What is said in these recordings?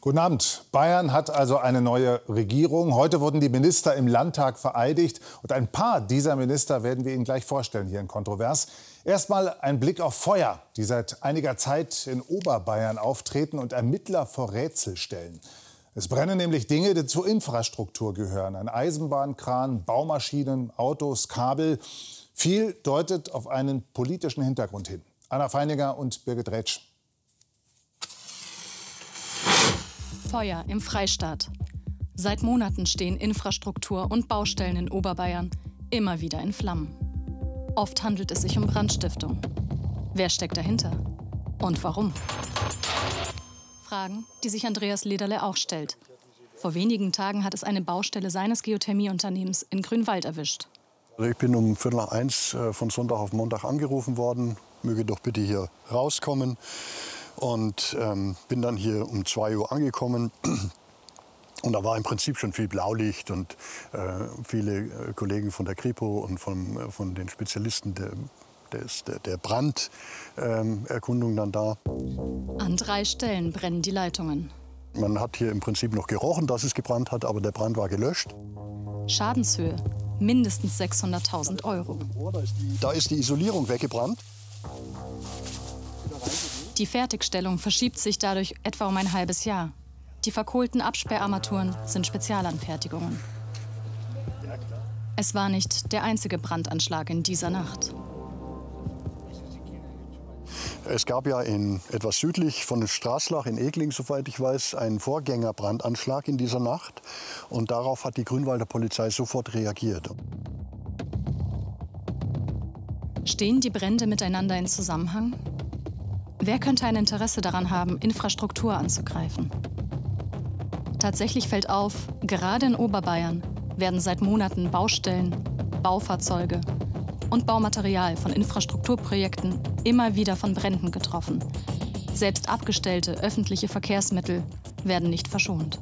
Guten Abend. Bayern hat also eine neue Regierung. Heute wurden die Minister im Landtag vereidigt. Und ein paar dieser Minister werden wir Ihnen gleich vorstellen hier in Kontrovers. Erstmal ein Blick auf Feuer, die seit einiger Zeit in Oberbayern auftreten und Ermittler vor Rätsel stellen. Es brennen nämlich Dinge, die zur Infrastruktur gehören. Ein Eisenbahnkran, Baumaschinen, Autos, Kabel. Viel deutet auf einen politischen Hintergrund hin. Anna Feiniger und Birgit Retsch. Feuer im Freistaat. Seit Monaten stehen Infrastruktur und Baustellen in Oberbayern immer wieder in Flammen. Oft handelt es sich um Brandstiftung. Wer steckt dahinter? Und warum? Fragen, die sich Andreas Lederle auch stellt. Vor wenigen Tagen hat es eine Baustelle seines Geothermieunternehmens in Grünwald erwischt. Also ich bin um Viertel nach eins äh, von Sonntag auf Montag angerufen worden, möge doch bitte hier rauskommen. Und ähm, bin dann hier um 2 Uhr angekommen. Und da war im Prinzip schon viel Blaulicht und äh, viele äh, Kollegen von der Kripo und von, äh, von den Spezialisten der, des, der, der Branderkundung ähm, dann da. An drei Stellen brennen die Leitungen. Man hat hier im Prinzip noch gerochen, dass es gebrannt hat, aber der Brand war gelöscht. Schadenshöhe mindestens 600.000 Euro. Da ist die Isolierung weggebrannt. Die Fertigstellung verschiebt sich dadurch etwa um ein halbes Jahr. Die verkohlten Absperrarmaturen sind Spezialanfertigungen. Es war nicht der einzige Brandanschlag in dieser Nacht. Es gab ja in, etwas südlich von Straßlach in Egling, soweit ich weiß, einen Vorgängerbrandanschlag in dieser Nacht. Und darauf hat die Grünwalder Polizei sofort reagiert. Stehen die Brände miteinander in Zusammenhang? Wer könnte ein Interesse daran haben, Infrastruktur anzugreifen? Tatsächlich fällt auf, gerade in Oberbayern werden seit Monaten Baustellen, Baufahrzeuge und Baumaterial von Infrastrukturprojekten immer wieder von Bränden getroffen. Selbst abgestellte öffentliche Verkehrsmittel werden nicht verschont.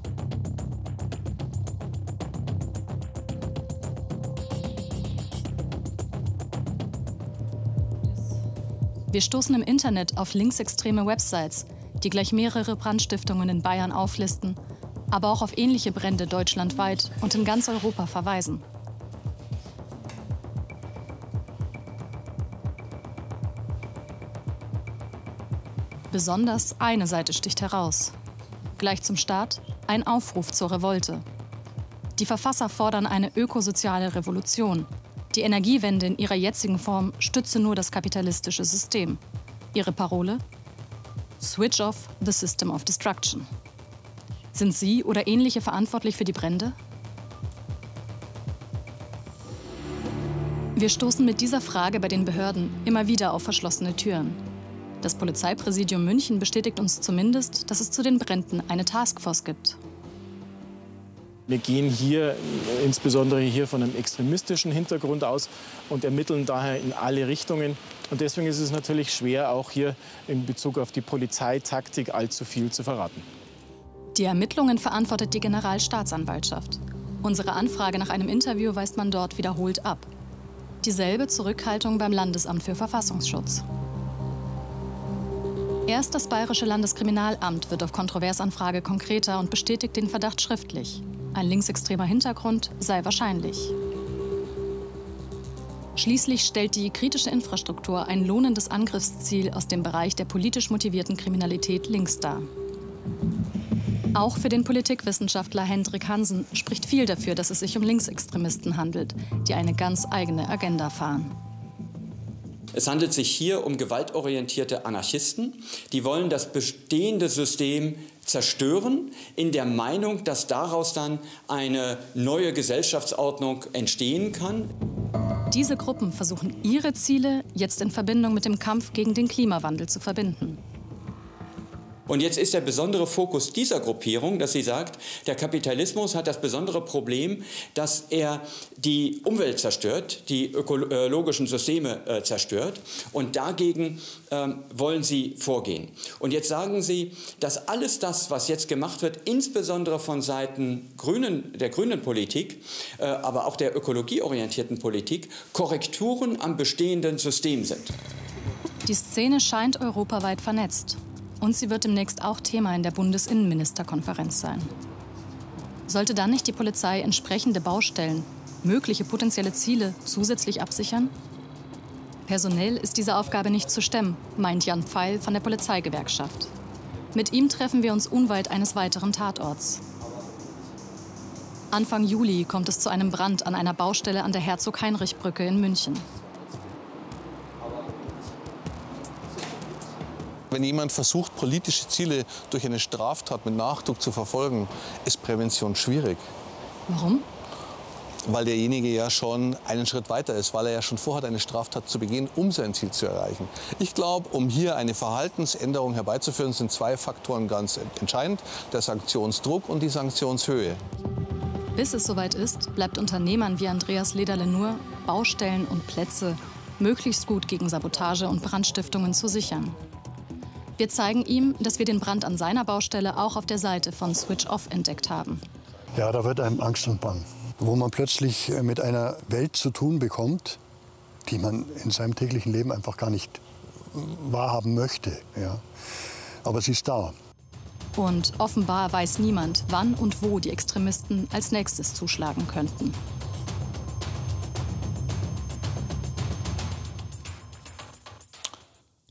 Wir stoßen im Internet auf linksextreme Websites, die gleich mehrere Brandstiftungen in Bayern auflisten, aber auch auf ähnliche Brände deutschlandweit und in ganz Europa verweisen. Besonders eine Seite sticht heraus. Gleich zum Start ein Aufruf zur Revolte. Die Verfasser fordern eine ökosoziale Revolution, die Energiewende in ihrer jetzigen Form stütze nur das kapitalistische System. Ihre Parole? Switch off the system of destruction. Sind Sie oder ähnliche verantwortlich für die Brände? Wir stoßen mit dieser Frage bei den Behörden immer wieder auf verschlossene Türen. Das Polizeipräsidium München bestätigt uns zumindest, dass es zu den Bränden eine Taskforce gibt. Wir gehen hier insbesondere hier von einem extremistischen Hintergrund aus und ermitteln daher in alle Richtungen. Und deswegen ist es natürlich schwer, auch hier in Bezug auf die Polizeitaktik allzu viel zu verraten. Die Ermittlungen verantwortet die Generalstaatsanwaltschaft. Unsere Anfrage nach einem Interview weist man dort wiederholt ab. Dieselbe Zurückhaltung beim Landesamt für Verfassungsschutz. Erst das Bayerische Landeskriminalamt wird auf Kontroversanfrage konkreter und bestätigt den Verdacht schriftlich. Ein linksextremer Hintergrund sei wahrscheinlich. Schließlich stellt die kritische Infrastruktur ein lohnendes Angriffsziel aus dem Bereich der politisch motivierten Kriminalität links dar. Auch für den Politikwissenschaftler Hendrik Hansen spricht viel dafür, dass es sich um Linksextremisten handelt, die eine ganz eigene Agenda fahren. Es handelt sich hier um gewaltorientierte Anarchisten, die wollen das bestehende System zerstören, in der Meinung, dass daraus dann eine neue Gesellschaftsordnung entstehen kann. Diese Gruppen versuchen ihre Ziele jetzt in Verbindung mit dem Kampf gegen den Klimawandel zu verbinden. Und jetzt ist der besondere Fokus dieser Gruppierung, dass sie sagt, der Kapitalismus hat das besondere Problem, dass er die Umwelt zerstört, die ökologischen Systeme äh, zerstört. Und dagegen ähm, wollen sie vorgehen. Und jetzt sagen sie, dass alles das, was jetzt gemacht wird, insbesondere von Seiten Grünen, der grünen Politik, äh, aber auch der ökologieorientierten Politik, Korrekturen am bestehenden System sind. Die Szene scheint europaweit vernetzt. Und sie wird demnächst auch Thema in der Bundesinnenministerkonferenz sein. Sollte dann nicht die Polizei entsprechende Baustellen, mögliche potenzielle Ziele zusätzlich absichern? Personell ist diese Aufgabe nicht zu stemmen, meint Jan Pfeil von der Polizeigewerkschaft. Mit ihm treffen wir uns unweit eines weiteren Tatorts. Anfang Juli kommt es zu einem Brand an einer Baustelle an der Herzog-Heinrich-Brücke in München. Wenn jemand versucht, politische Ziele durch eine Straftat mit Nachdruck zu verfolgen, ist Prävention schwierig. Warum? Weil derjenige ja schon einen Schritt weiter ist, weil er ja schon vorhat, eine Straftat zu begehen, um sein Ziel zu erreichen. Ich glaube, um hier eine Verhaltensänderung herbeizuführen, sind zwei Faktoren ganz entscheidend. Der Sanktionsdruck und die Sanktionshöhe. Bis es soweit ist, bleibt Unternehmern wie Andreas Lederle nur, Baustellen und Plätze möglichst gut gegen Sabotage und Brandstiftungen zu sichern. Wir zeigen ihm, dass wir den Brand an seiner Baustelle auch auf der Seite von Switch Off entdeckt haben. Ja, da wird einem Angst und Bang. Wo man plötzlich äh, mit einer Welt zu tun bekommt, die man in seinem täglichen Leben einfach gar nicht wahrhaben möchte. Ja. Aber sie ist da. Und offenbar weiß niemand, wann und wo die Extremisten als nächstes zuschlagen könnten.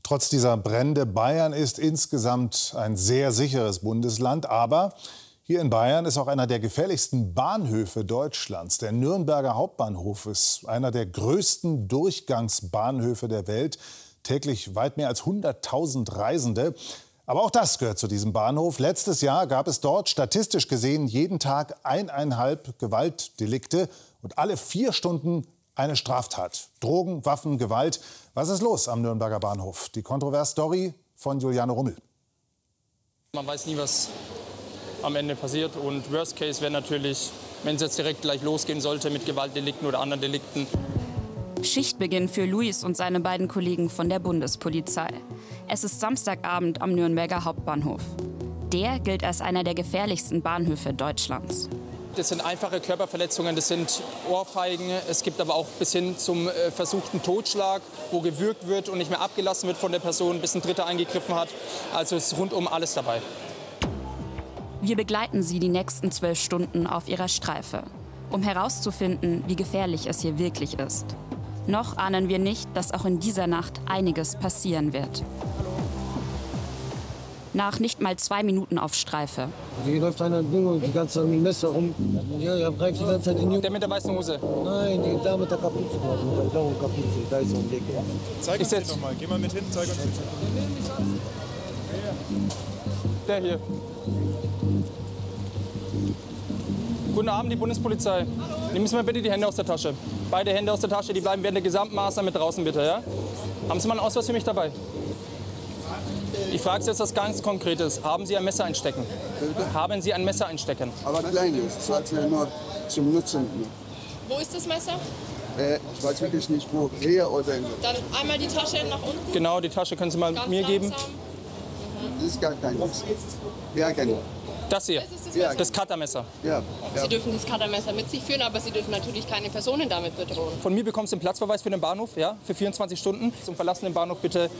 Trotz dieser Brände, Bayern ist insgesamt ein sehr sicheres Bundesland. Aber hier in Bayern ist auch einer der gefährlichsten Bahnhöfe Deutschlands. Der Nürnberger Hauptbahnhof ist einer der größten Durchgangsbahnhöfe der Welt. Täglich weit mehr als 100.000 Reisende. Aber auch das gehört zu diesem Bahnhof. Letztes Jahr gab es dort statistisch gesehen jeden Tag eineinhalb Gewaltdelikte und alle vier Stunden eine Straftat. Drogen, Waffen, Gewalt. Was ist los am Nürnberger Bahnhof? Die Kontrovers-Story von Juliane Rummel. Man weiß nie, was am Ende passiert. Und Worst Case wäre natürlich, wenn es jetzt direkt gleich losgehen sollte mit Gewaltdelikten oder anderen Delikten. Schichtbeginn für Luis und seine beiden Kollegen von der Bundespolizei. Es ist Samstagabend am Nürnberger Hauptbahnhof. Der gilt als einer der gefährlichsten Bahnhöfe Deutschlands. Das sind einfache Körperverletzungen, das sind Ohrfeigen. Es gibt aber auch bis hin zum äh, versuchten Totschlag, wo gewürgt wird und nicht mehr abgelassen wird von der Person, bis ein Dritter eingegriffen hat. Also ist rundum alles dabei. Wir begleiten sie die nächsten zwölf Stunden auf ihrer Streife, um herauszufinden, wie gefährlich es hier wirklich ist. Noch ahnen wir nicht, dass auch in dieser Nacht einiges passieren wird nach nicht mal zwei Minuten auf Streife. Hier läuft einer die ganze Zeit mit Messer rum. Ja, er greift die ganze Zeit in die Der mit der weißen Hose? Nein, die da mit der Kapuze, mit der blauen Kapuze. Da ist so ein Weg. Zeig uns den nochmal. Geh mal mit hin, zeig uns den. Der hier. Guten Abend, die Bundespolizei. Nehmen Sie mal bitte die Hände aus der Tasche. Beide Hände aus der Tasche, die bleiben während der gesamten Maßnahme mit draußen, bitte. Ja? Haben Sie mal einen Ausweis für mich dabei? Ich frage Sie jetzt was ganz Konkretes. Haben Sie ein Messer einstecken? Haben Sie ein Messer einstecken? Aber kleines, das hat ja nur zum Nutzen. Wo ist das Messer? Äh, ich weiß wirklich nicht, wo. Hier oder in Dann einmal die Tasche nach unten. Genau, die Tasche können Sie mal Ganz mir langsam. geben. Das ist gar keines. Ja, genau. Das hier, Das ist das Ja. Messer. das Cuttermesser. Ja. Sie dürfen das Cuttermesser mit sich führen, aber Sie dürfen natürlich keine Personen damit bedrohen. Von mir bekommst du einen Platzverweis für den Bahnhof, ja, für 24 Stunden. Zum Verlassen den Bahnhof bitte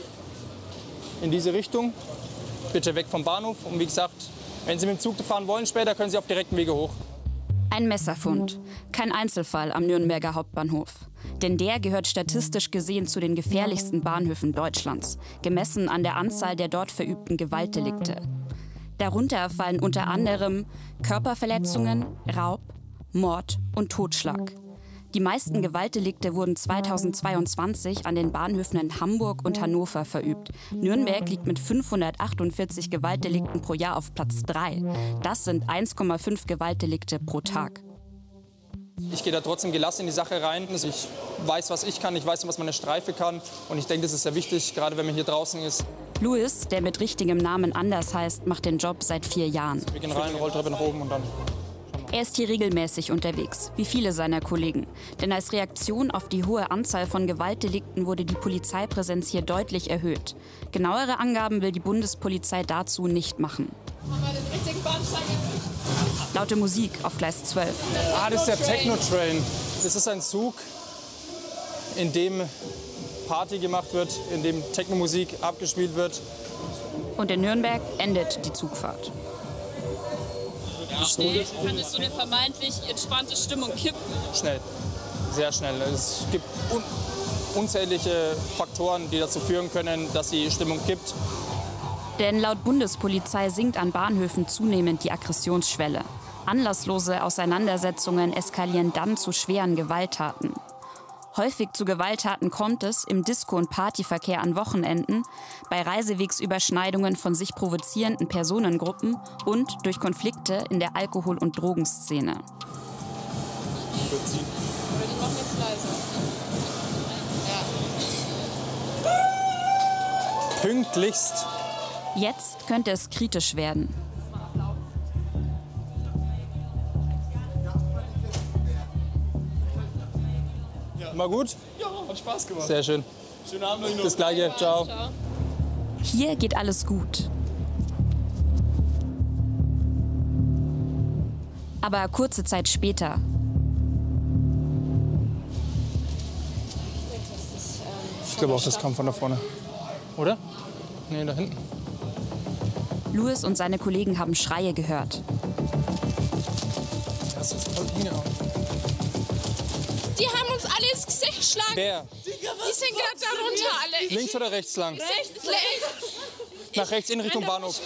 in diese Richtung. Bitte weg vom Bahnhof. Und wie gesagt, wenn Sie mit dem Zug fahren wollen später, können Sie auf direktem Wege hoch. Ein Messerfund. Kein Einzelfall am Nürnberger Hauptbahnhof. Denn der gehört statistisch gesehen zu den gefährlichsten Bahnhöfen Deutschlands, gemessen an der Anzahl der dort verübten Gewaltdelikte. Darunter fallen unter anderem Körperverletzungen, Raub, Mord und Totschlag. Die meisten Gewaltdelikte wurden 2022 an den Bahnhöfen in Hamburg und Hannover verübt. Nürnberg liegt mit 548 Gewaltdelikten pro Jahr auf Platz 3. Das sind 1,5 Gewaltdelikte pro Tag. Ich gehe da trotzdem gelassen in die Sache rein. Also Ich weiß, was ich kann, ich weiß, was meine Streife kann. Und ich denke, das ist sehr wichtig, gerade wenn man hier draußen ist. Louis, der mit richtigem Namen anders heißt, macht den Job seit vier Jahren. Wir gehen rein, Rolltreppe nach oben und dann Er ist hier regelmäßig unterwegs, wie viele seiner Kollegen. Denn als Reaktion auf die hohe Anzahl von Gewaltdelikten wurde die Polizeipräsenz hier deutlich erhöht. Genauere Angaben will die Bundespolizei dazu nicht machen. Laute Musik auf Gleis 12. Ah, das ist der Techno-Train. Das ist ein Zug, in dem Party gemacht wird, in dem Technomusik abgespielt wird. Und in Nürnberg endet die Zugfahrt. Schnell kann es so eine vermeintlich entspannte Stimmung kippen. Schnell, sehr schnell. Es gibt un unzählige Faktoren, die dazu führen können, dass die Stimmung kippt. Denn laut Bundespolizei sinkt an Bahnhöfen zunehmend die Aggressionsschwelle. Anlasslose Auseinandersetzungen eskalieren dann zu schweren Gewalttaten. Häufig zu Gewalttaten kommt es im Disco- und Partyverkehr an Wochenenden, bei Reisewegsüberschneidungen von sich provozierenden Personengruppen und durch Konflikte in der Alkohol- und Drogenszene. Jetzt leiser. Pünktlichst. Jetzt könnte es kritisch werden. Mal gut? Ja, hat Spaß gemacht. Sehr schön. Schönen Abend euch noch. Das gleiche. Ciao. Hier geht alles gut. Aber kurze Zeit später. Ich glaube auch, das kam von da vorne. Oder? Nee, da hinten. Louis und seine Kollegen haben Schreie gehört. Das ist voll hingehauen. Die haben uns alle ins Gesicht geschlagen. Wer? Die sind gerade darunter alle. Links oder rechts lang? Rechts, links. Nach rechts in Richtung Bahnhof.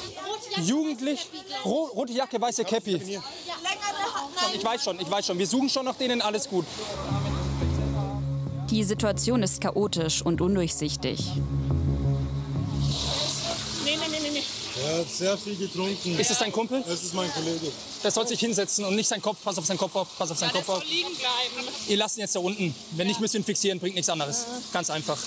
Jugendlich, ro rote Jacke, weiße Käppi. Ich weiß schon, ich weiß schon. Wir suchen schon nach denen, alles gut. Die Situation ist chaotisch und undurchsichtig. Sehr viel getrunken. Ist es dein Kumpel? Das ist mein Kollege. Der soll sich hinsetzen und nicht seinen Kopf. Pass auf seinen Kopf auf, pass auf seinen Ja, Kopf auf. liegen bleiben. Ihr lasst ihn jetzt da unten. Wenn nicht, müsst ihr ihn fixieren, bringt nichts anderes. Ganz einfach.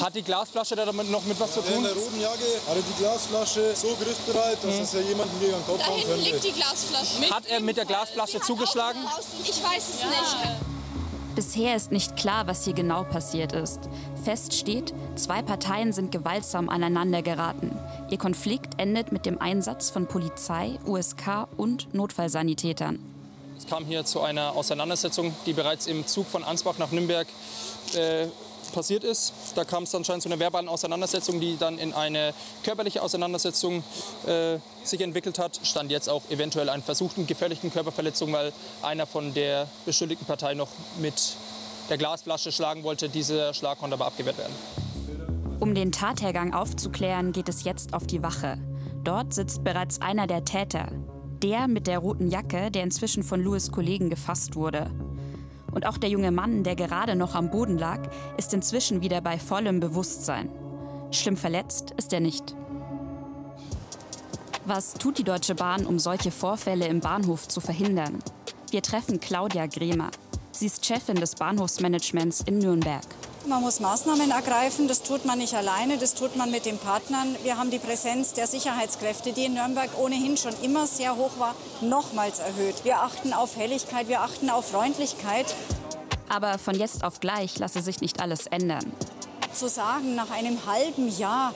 Hat die Glasflasche da damit noch mit was zu In tun? der roten Jacke hatte die Glasflasche so griffbereit, dass es ja jemanden gegen den Kopf hauen hinten liegt könnte. die Glasflasche. Hat er mit der Glasflasche zugeschlagen? Ich weiß es nicht. Bisher ist nicht klar, was hier genau passiert ist. Fest steht, zwei Parteien sind gewaltsam aneinander geraten. Ihr Konflikt endet mit dem Einsatz von Polizei, USK und Notfallsanitätern. Es kam hier zu einer Auseinandersetzung, die bereits im Zug von Ansbach nach Nürnberg äh, passiert ist. Da kam es anscheinend zu einer verbalen Auseinandersetzung, die dann in eine körperliche Auseinandersetzung äh, sich entwickelt hat. Stand jetzt auch eventuell einen versuchten gefährlichen Körperverletzung, weil einer von der beschuldigten Partei noch mit der Glasflasche schlagen wollte. Dieser Schlag konnte aber abgewehrt werden. Um den Tathergang aufzuklären, geht es jetzt auf die Wache. Dort sitzt bereits einer der Täter. Der mit der roten Jacke, der inzwischen von Louis Kollegen gefasst wurde. Und auch der junge Mann, der gerade noch am Boden lag, ist inzwischen wieder bei vollem Bewusstsein. Schlimm verletzt ist er nicht. Was tut die Deutsche Bahn, um solche Vorfälle im Bahnhof zu verhindern? Wir treffen Claudia Gremer. Sie ist Chefin des Bahnhofsmanagements in Nürnberg. Man muss Maßnahmen ergreifen. Das tut man nicht alleine, das tut man mit den Partnern. Wir haben die Präsenz der Sicherheitskräfte, die in Nürnberg ohnehin schon immer sehr hoch war, nochmals erhöht. Wir achten auf Helligkeit, wir achten auf Freundlichkeit. Aber von jetzt auf gleich lasse sich nicht alles ändern. Zu sagen, nach einem halben Jahr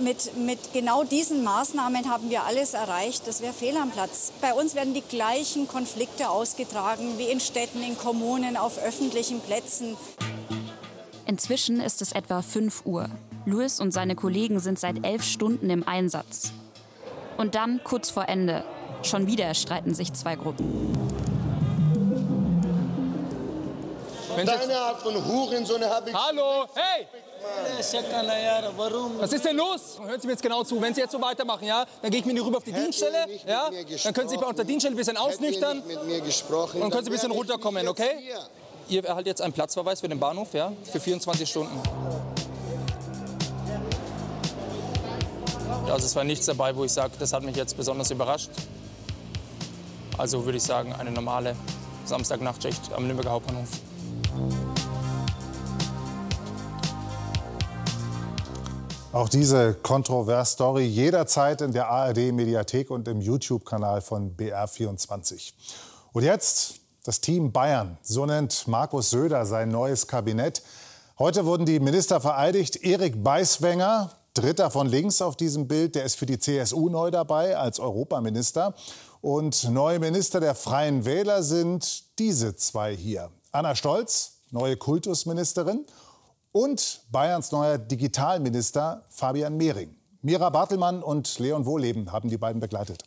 mit, mit genau diesen Maßnahmen haben wir alles erreicht, das wäre fehl am Platz. Bei uns werden die gleichen Konflikte ausgetragen wie in Städten, in Kommunen, auf öffentlichen Plätzen. Inzwischen ist es etwa 5 Uhr. Louis und seine Kollegen sind seit elf Stunden im Einsatz. Und dann, kurz vor Ende, schon wieder streiten sich zwei Gruppen. Deine Art von Hurensohn habe ich. Hallo, hey! Was ist denn los? Hören Sie mir jetzt genau zu. Wenn Sie jetzt so weitermachen, ja, dann gehe ich mit Ihnen rüber auf die Dienststelle. nicht mit Ja? Dann können Sie sich bei der Dienststelle ein bisschen Hätten ausnüchtern. Und dann können Sie ein bisschen runterkommen, okay? Ihr erhaltet jetzt einen Platzverweis für den Bahnhof, ja, für 24 Stunden. Also es war nichts dabei, wo ich sage, das hat mich jetzt besonders überrascht. Also würde ich sagen, eine normale Samstagnachtschicht am Nürnberger Hauptbahnhof. Auch diese Kontrovers-Story jederzeit in der ARD-Mediathek und im YouTube-Kanal von BR24. Und jetzt das Team Bayern. So nennt Markus Söder sein neues Kabinett. Heute wurden die Minister vereidigt. Erik Beiswenger, dritter von links auf diesem Bild, der ist für die CSU neu dabei als Europaminister. Und neue Minister der Freien Wähler sind diese zwei hier. Anna Stolz, neue Kultusministerin Und Bayerns neuer Digitalminister Fabian Mehring. Mira Bartelmann und Leon Wohleben haben die beiden begleitet.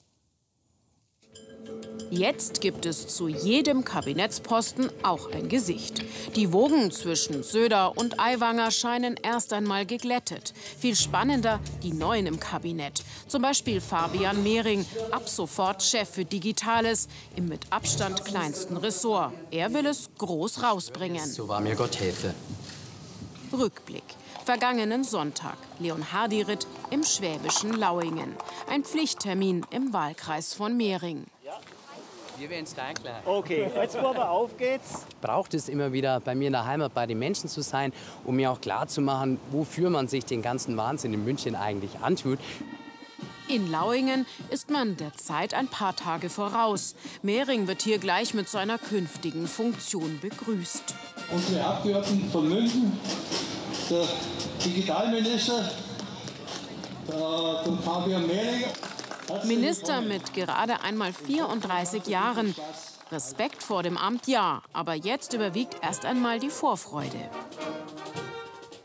Jetzt gibt es zu jedem Kabinettsposten auch ein Gesicht. Die Wogen zwischen Söder und Aiwanger scheinen erst einmal geglättet. Viel spannender die Neuen im Kabinett. Zum Beispiel Fabian Mehring, ab sofort Chef für Digitales, im mit Abstand kleinsten Ressort. Er will es groß rausbringen. So war mir Gott helfe. Rückblick. Vergangenen Sonntag. Leon Hardy-Ritt im schwäbischen Lauingen. Ein Pflichttermin im Wahlkreis von Mehring. Wir werden es gleich klar. Okay, jetzt aber auf geht's. Braucht es immer wieder bei mir in der Heimat bei den Menschen zu sein, um mir auch klar zu machen, wofür man sich den ganzen Wahnsinn in München eigentlich antut. In Lauingen ist man der Zeit ein paar Tage voraus. Mehring wird hier gleich mit seiner künftigen Funktion begrüßt. Unsere Abgeordneten von München, der Digitalminister, der, der Fabian Mehring. Minister mit gerade einmal 34 Jahren. Respekt vor dem Amt ja, aber jetzt überwiegt erst einmal die Vorfreude.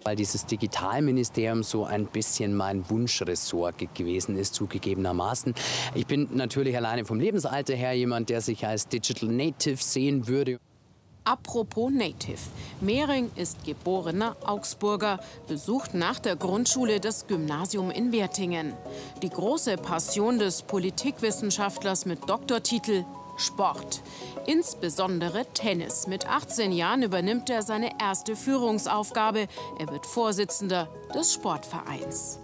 Weil dieses Digitalministerium so ein bisschen mein Wunschressort gewesen ist, zugegebenermaßen. Ich bin natürlich alleine vom Lebensalter her jemand, der sich als Digital Native sehen würde. Apropos Native. Mehring ist geborener Augsburger, besucht nach der Grundschule das Gymnasium in Wertingen. Die große Passion des Politikwissenschaftlers mit Doktortitel Sport. Insbesondere Tennis. Mit 18 Jahren übernimmt er seine erste Führungsaufgabe. Er wird Vorsitzender des Sportvereins.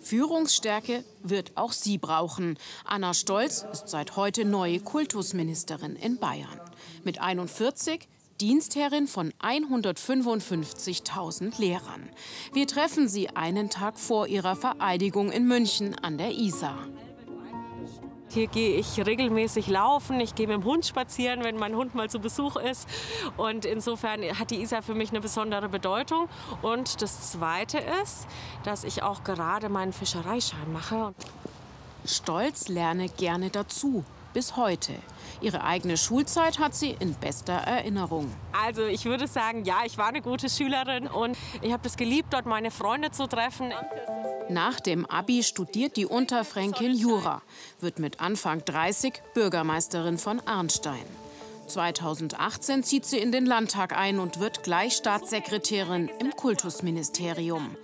Führungsstärke wird auch sie brauchen. Anna Stolz ist seit heute neue Kultusministerin in Bayern mit 41 Dienstherrin von 155.000 Lehrern. Wir treffen sie einen Tag vor ihrer Vereidigung in München an der Isar. Hier gehe ich regelmäßig laufen, ich gehe mit dem Hund spazieren, wenn mein Hund mal zu Besuch ist. Und insofern hat die Isar für mich eine besondere Bedeutung. Und das Zweite ist, dass ich auch gerade meinen Fischereischein mache. Stolz lerne gerne dazu, bis heute. Ihre eigene Schulzeit hat sie in bester Erinnerung. Also ich würde sagen, ja, ich war eine gute Schülerin und ich habe es geliebt, dort meine Freunde zu treffen. Nach dem Abi studiert die Unterfränkin Jura, wird mit Anfang 30 Bürgermeisterin von Arnstein. 2018 zieht sie in den Landtag ein und wird gleich Staatssekretärin im Kultusministerium.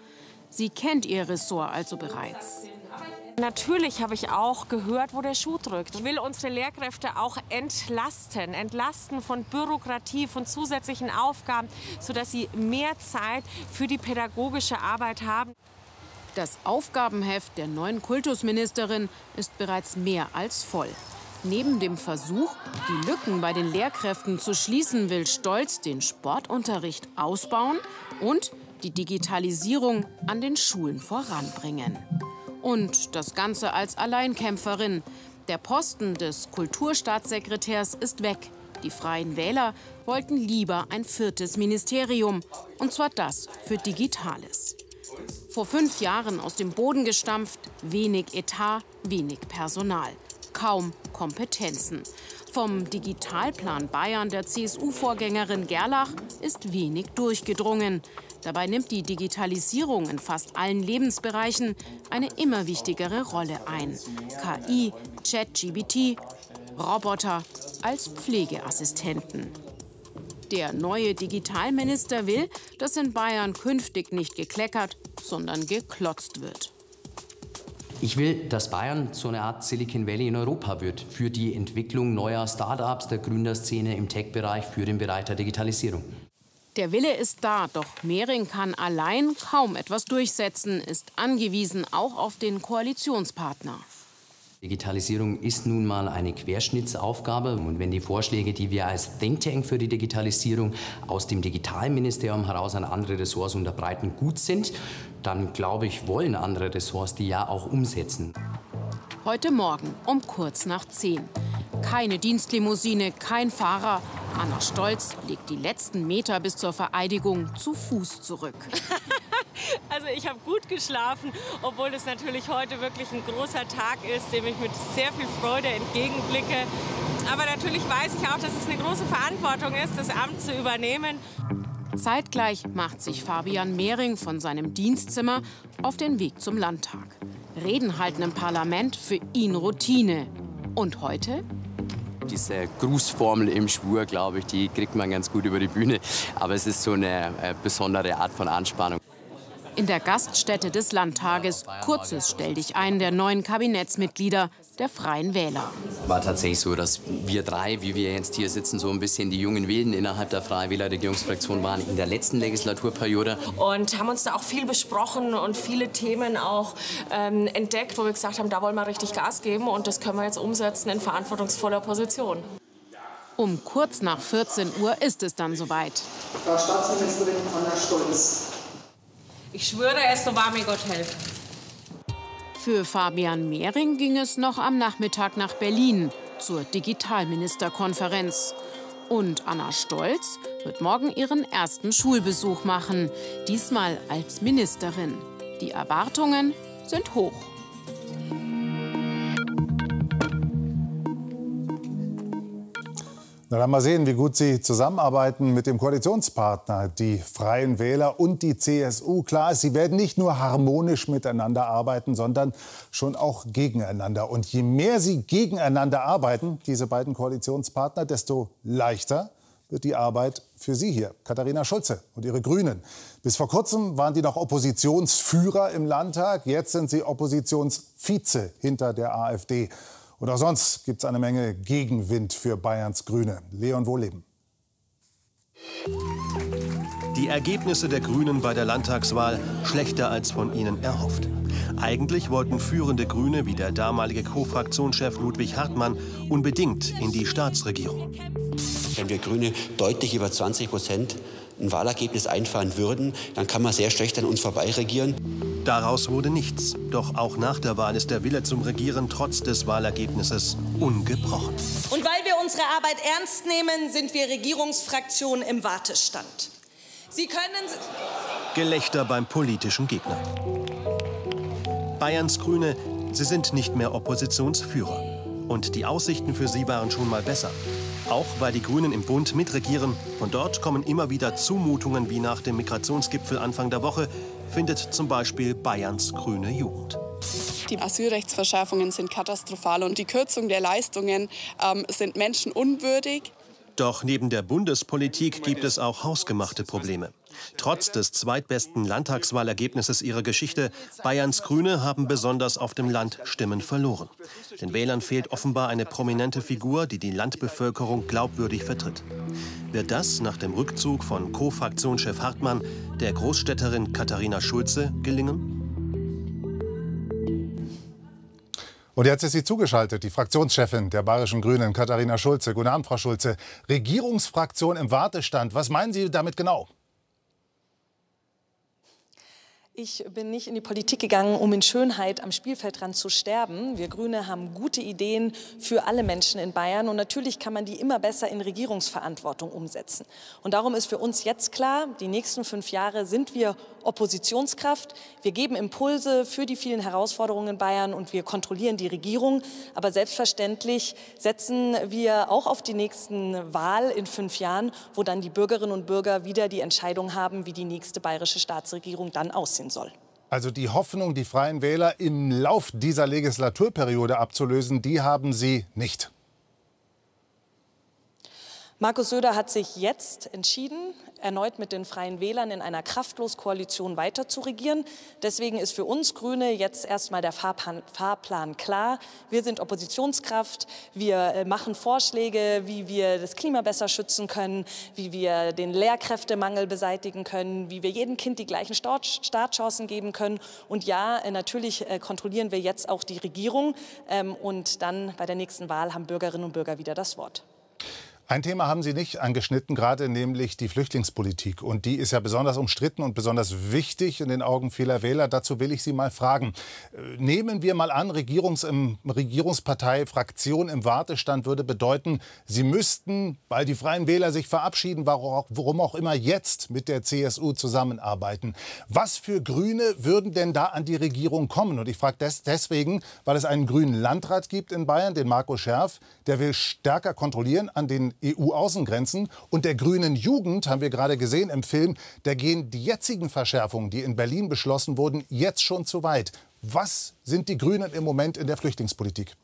Sie kennt ihr Ressort also bereits. Natürlich habe ich auch gehört, wo der Schuh drückt. Ich will unsere Lehrkräfte auch entlasten, entlasten von Bürokratie, von zusätzlichen Aufgaben, sodass sie mehr Zeit für die pädagogische Arbeit haben. Das Aufgabenheft der neuen Kultusministerin ist bereits mehr als voll. Neben dem Versuch, die Lücken bei den Lehrkräften zu schließen, will Stolz den Sportunterricht ausbauen und die Digitalisierung an den Schulen voranbringen. Und das Ganze als Alleinkämpferin. Der Posten des Kulturstaatssekretärs ist weg. Die Freien Wähler wollten lieber ein viertes Ministerium. Und zwar das für Digitales. Vor fünf Jahren aus dem Boden gestampft, wenig Etat, wenig Personal, kaum Kompetenzen. Vom Digitalplan Bayern der CSU-Vorgängerin Gerlach ist wenig durchgedrungen. Dabei nimmt die Digitalisierung in fast allen Lebensbereichen eine immer wichtigere Rolle ein. KI, ChatGBT, Roboter als Pflegeassistenten. Der neue Digitalminister will, dass in Bayern künftig nicht gekleckert, sondern geklotzt wird. Ich will, dass Bayern so eine Art Silicon Valley in Europa wird für die Entwicklung neuer Start-ups, der Gründerszene im Tech-Bereich, für den Bereich der Digitalisierung. Der Wille ist da, doch Mehring kann allein kaum etwas durchsetzen, ist angewiesen auch auf den Koalitionspartner. Digitalisierung ist nun mal eine Querschnittsaufgabe. Und wenn die Vorschläge, die wir als Think Tank für die Digitalisierung aus dem Digitalministerium heraus an andere Ressorts unterbreiten, gut sind, dann glaube ich, wollen andere Ressorts die ja auch umsetzen. Heute Morgen um kurz nach zehn. Keine Dienstlimousine, kein Fahrer. Anna Stolz legt die letzten Meter bis zur Vereidigung zu Fuß zurück. Also ich habe gut geschlafen, obwohl es natürlich heute wirklich ein großer Tag ist, dem ich mit sehr viel Freude entgegenblicke. Aber natürlich weiß ich auch, dass es eine große Verantwortung ist, das Amt zu übernehmen. Zeitgleich macht sich Fabian Mehring von seinem Dienstzimmer auf den Weg zum Landtag. Reden halten im Parlament für ihn Routine. Und heute? Diese Grußformel im Schwur, glaube ich, die kriegt man ganz gut über die Bühne. Aber es ist so eine äh, besondere Art von Anspannung. In der Gaststätte des Landtages kurzes Stell dich ein der neuen Kabinettsmitglieder der Freien Wähler. War tatsächlich so, dass wir drei, wie wir jetzt hier sitzen, so ein bisschen die jungen Wilden innerhalb der Freien Wähler Regierungsfraktion waren in der letzten Legislaturperiode. Und haben uns da auch viel besprochen und viele Themen auch ähm, entdeckt, wo wir gesagt haben, da wollen wir richtig Gas geben und das können wir jetzt umsetzen in verantwortungsvoller Position. Um kurz nach 14 Uhr ist es dann soweit. Frau Staatsministerin Anna Stolz. Ich schwöre es, so wahr mir Gott helfen. Für Fabian Mehring ging es noch am Nachmittag nach Berlin zur Digitalministerkonferenz. Und Anna Stolz wird morgen ihren ersten Schulbesuch machen, diesmal als Ministerin. Die Erwartungen sind hoch. Na dann mal sehen, wie gut Sie zusammenarbeiten mit dem Koalitionspartner, die Freien Wähler und die CSU. Klar ist, sie werden nicht nur harmonisch miteinander arbeiten, sondern schon auch gegeneinander. Und je mehr sie gegeneinander arbeiten, diese beiden Koalitionspartner, desto leichter wird die Arbeit für Sie hier, Katharina Schulze und Ihre Grünen. Bis vor kurzem waren die noch Oppositionsführer im Landtag. Jetzt sind sie Oppositionsvize hinter der AfD. Und auch sonst gibt es eine Menge Gegenwind für Bayerns Grüne. Leon Wohleben. Die Ergebnisse der Grünen bei der Landtagswahl schlechter als von ihnen erhofft. Eigentlich wollten führende Grüne wie der damalige Co-Fraktionschef Ludwig Hartmann unbedingt in die Staatsregierung. Wenn wir Grüne deutlich über 20 Prozent ein Wahlergebnis einfahren würden, dann kann man sehr schlecht an uns vorbeiregieren. Daraus wurde nichts. Doch auch nach der Wahl ist der Wille zum Regieren trotz des Wahlergebnisses ungebrochen. Und weil wir unsere Arbeit ernst nehmen, sind wir Regierungsfraktion im Wartestand. Sie können. Gelächter beim politischen Gegner. Bayerns Grüne, sie sind nicht mehr Oppositionsführer. Und die Aussichten für sie waren schon mal besser. Auch weil die Grünen im Bund mitregieren. Von dort kommen immer wieder Zumutungen wie nach dem Migrationsgipfel Anfang der Woche, findet zum Beispiel Bayerns grüne Jugend. Die Asylrechtsverschärfungen sind katastrophal und die Kürzung der Leistungen ähm, sind menschenunwürdig. Doch neben der Bundespolitik gibt es auch hausgemachte Probleme. Trotz des zweitbesten Landtagswahlergebnisses ihrer Geschichte, Bayerns Grüne haben besonders auf dem Land Stimmen verloren. Den Wählern fehlt offenbar eine prominente Figur, die die Landbevölkerung glaubwürdig vertritt. Wird das nach dem Rückzug von Co-Fraktionschef Hartmann der Großstädterin Katharina Schulze gelingen? Und jetzt ist sie zugeschaltet, die Fraktionschefin der Bayerischen Grünen, Katharina Schulze. Guten Abend, Frau Schulze. Regierungsfraktion im Wartestand. Was meinen Sie damit genau? Ich bin nicht in die Politik gegangen, um in Schönheit am Spielfeldrand zu sterben. Wir Grüne haben gute Ideen für alle Menschen in Bayern und natürlich kann man die immer besser in Regierungsverantwortung umsetzen. Und darum ist für uns jetzt klar, die nächsten fünf Jahre sind wir Oppositionskraft. Wir geben Impulse für die vielen Herausforderungen in Bayern und wir kontrollieren die Regierung. Aber selbstverständlich setzen wir auch auf die nächsten Wahl in fünf Jahren, wo dann die Bürgerinnen und Bürger wieder die Entscheidung haben, wie die nächste bayerische Staatsregierung dann aussehen soll. Also die Hoffnung, die Freien Wähler im Lauf dieser Legislaturperiode abzulösen, die haben Sie nicht. Markus Söder hat sich jetzt entschieden, erneut mit den Freien Wählern in einer Kraftlos-Koalition weiter zu regieren. Deswegen ist für uns Grüne jetzt erstmal der Fahrplan, Fahrplan klar. Wir sind Oppositionskraft. Wir äh, machen Vorschläge, wie wir das Klima besser schützen können, wie wir den Lehrkräftemangel beseitigen können, wie wir jedem Kind die gleichen Startchancen geben können. Und ja, äh, natürlich äh, kontrollieren wir jetzt auch die Regierung. Ähm, und dann bei der nächsten Wahl haben Bürgerinnen und Bürger wieder das Wort. Ein Thema haben Sie nicht angeschnitten, gerade nämlich die Flüchtlingspolitik. Und die ist ja besonders umstritten und besonders wichtig in den Augen vieler Wähler. Dazu will ich Sie mal fragen. Äh, nehmen wir mal an, Regierungs im Regierungspartei, Fraktion im Wartestand würde bedeuten, Sie müssten, weil die Freien Wähler sich verabschieden, warum auch immer jetzt mit der CSU zusammenarbeiten. Was für Grüne würden denn da an die Regierung kommen? Und ich frage das deswegen, weil es einen grünen Landrat gibt in Bayern, den Marco Scherf, der will stärker kontrollieren an den EU-Außengrenzen. Und der grünen Jugend, haben wir gerade gesehen im Film, da gehen die jetzigen Verschärfungen, die in Berlin beschlossen wurden, jetzt schon zu weit. Was sind die Grünen im Moment in der Flüchtlingspolitik?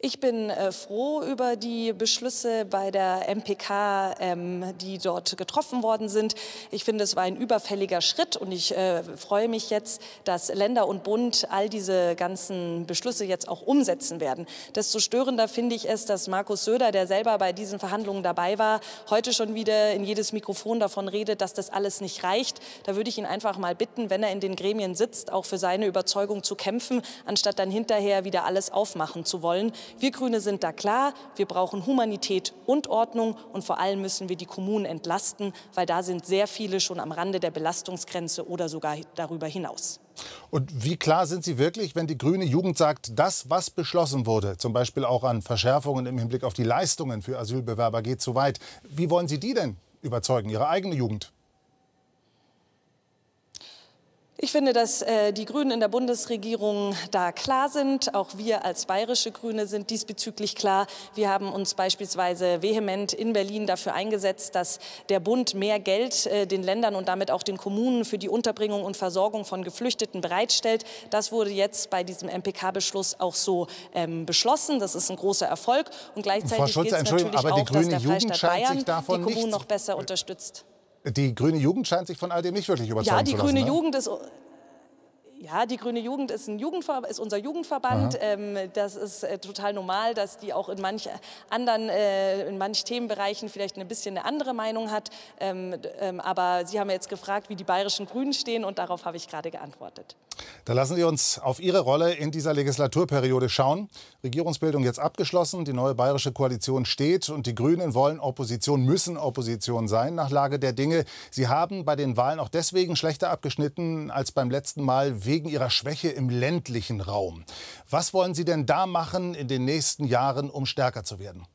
Ich bin äh, froh über die Beschlüsse bei der MPK, ähm, die dort getroffen worden sind. Ich finde, es war ein überfälliger Schritt und ich äh, freue mich jetzt, dass Länder und Bund all diese ganzen Beschlüsse jetzt auch umsetzen werden. Desto störender finde ich es, dass Markus Söder, der selber bei diesen Verhandlungen dabei war, heute schon wieder in jedes Mikrofon davon redet, dass das alles nicht reicht. Da würde ich ihn einfach mal bitten, wenn er in den Gremien sitzt, auch für seine Überzeugung zu kämpfen, anstatt dann hinterher wieder alles aufmachen zu wollen. Wir Grüne sind da klar, wir brauchen Humanität und Ordnung und vor allem müssen wir die Kommunen entlasten, weil da sind sehr viele schon am Rande der Belastungsgrenze oder sogar darüber hinaus. Und wie klar sind Sie wirklich, wenn die grüne Jugend sagt, das, was beschlossen wurde, zum Beispiel auch an Verschärfungen im Hinblick auf die Leistungen für Asylbewerber, geht zu weit? Wie wollen Sie die denn überzeugen, Ihre eigene Jugend? Ich finde, dass äh, die Grünen in der Bundesregierung da klar sind. Auch wir als bayerische Grüne sind diesbezüglich klar. Wir haben uns beispielsweise vehement in Berlin dafür eingesetzt, dass der Bund mehr Geld äh, den Ländern und damit auch den Kommunen für die Unterbringung und Versorgung von Geflüchteten bereitstellt. Das wurde jetzt bei diesem MPK-Beschluss auch so ähm, beschlossen. Das ist ein großer Erfolg. Und gleichzeitig geht es natürlich auch, dass der Freistaat Bayern die Kommunen noch besser unterstützt. Die grüne Jugend scheint sich von all dem nicht wirklich überzeugen Ja, die zu lassen. grüne ne? Jugend ist ja, die Grüne Jugend ist, ein Jugendver ist unser Jugendverband. Ähm, das ist äh, total normal, dass die auch in manch anderen, äh, in manch Themenbereichen vielleicht ein bisschen eine andere Meinung hat. Ähm, ähm, aber Sie haben jetzt gefragt, wie die bayerischen Grünen stehen und darauf habe ich gerade geantwortet. Da lassen Sie uns auf Ihre Rolle in dieser Legislaturperiode schauen. Regierungsbildung jetzt abgeschlossen, die neue bayerische Koalition steht und die Grünen wollen Opposition, müssen Opposition sein nach Lage der Dinge. Sie haben bei den Wahlen auch deswegen schlechter abgeschnitten als beim letzten Mal wegen ihrer Schwäche im ländlichen Raum. Was wollen Sie denn da machen in den nächsten Jahren, um stärker zu werden?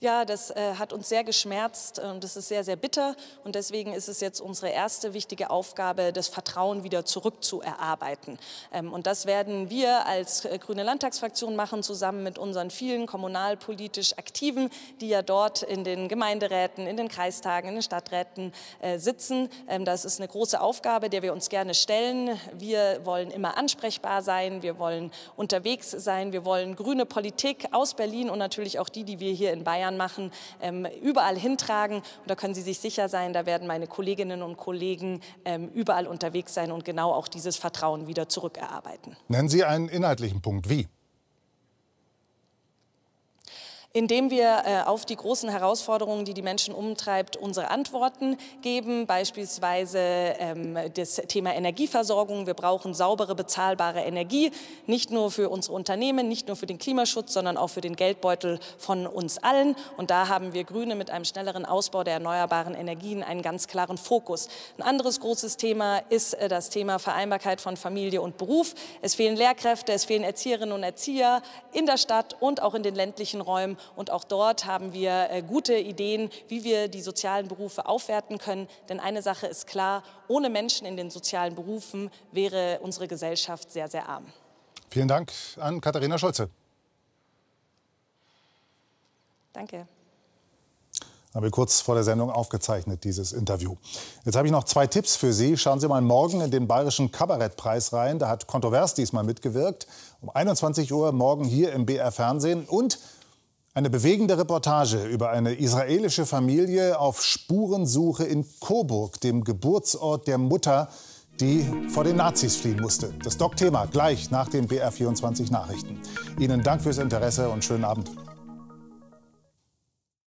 Ja, das äh, hat uns sehr geschmerzt und das ist sehr, sehr bitter. Und deswegen ist es jetzt unsere erste wichtige Aufgabe, das Vertrauen wieder zurückzuerarbeiten. Ähm, und das werden wir als äh, Grüne Landtagsfraktion machen, zusammen mit unseren vielen kommunalpolitisch Aktiven, die ja dort in den Gemeinderäten, in den Kreistagen, in den Stadträten äh, sitzen. Ähm, das ist eine große Aufgabe, der wir uns gerne stellen. Wir wollen immer ansprechbar sein, wir wollen unterwegs sein, wir wollen grüne Politik aus Berlin und natürlich auch die, die wir hier in Bayern machen, ähm, überall hintragen. Und da können Sie sich sicher sein, da werden meine Kolleginnen und Kollegen ähm, überall unterwegs sein und genau auch dieses Vertrauen wieder zurückerarbeiten. Nennen Sie einen inhaltlichen Punkt. Wie? Indem wir äh, auf die großen Herausforderungen, die die Menschen umtreibt, unsere Antworten geben, beispielsweise ähm, das Thema Energieversorgung. Wir brauchen saubere, bezahlbare Energie, nicht nur für unsere Unternehmen, nicht nur für den Klimaschutz, sondern auch für den Geldbeutel von uns allen. Und da haben wir Grüne mit einem schnelleren Ausbau der erneuerbaren Energien einen ganz klaren Fokus. Ein anderes großes Thema ist äh, das Thema Vereinbarkeit von Familie und Beruf. Es fehlen Lehrkräfte, es fehlen Erzieherinnen und Erzieher in der Stadt und auch in den ländlichen Räumen. Und auch dort haben wir äh, gute Ideen, wie wir die sozialen Berufe aufwerten können. Denn eine Sache ist klar, ohne Menschen in den sozialen Berufen wäre unsere Gesellschaft sehr, sehr arm. Vielen Dank an Katharina Scholze. Danke. Haben wir kurz vor der Sendung aufgezeichnet, dieses Interview. Jetzt habe ich noch zwei Tipps für Sie. Schauen Sie mal morgen in den Bayerischen Kabarettpreis rein. Da hat Kontrovers diesmal mitgewirkt. Um 21 Uhr morgen hier im BR Fernsehen. Und eine bewegende Reportage über eine israelische Familie auf Spurensuche in Coburg, dem Geburtsort der Mutter, die vor den Nazis fliehen musste. Das Doc-Thema gleich nach den BR24 Nachrichten. Ihnen Dank fürs Interesse und schönen Abend.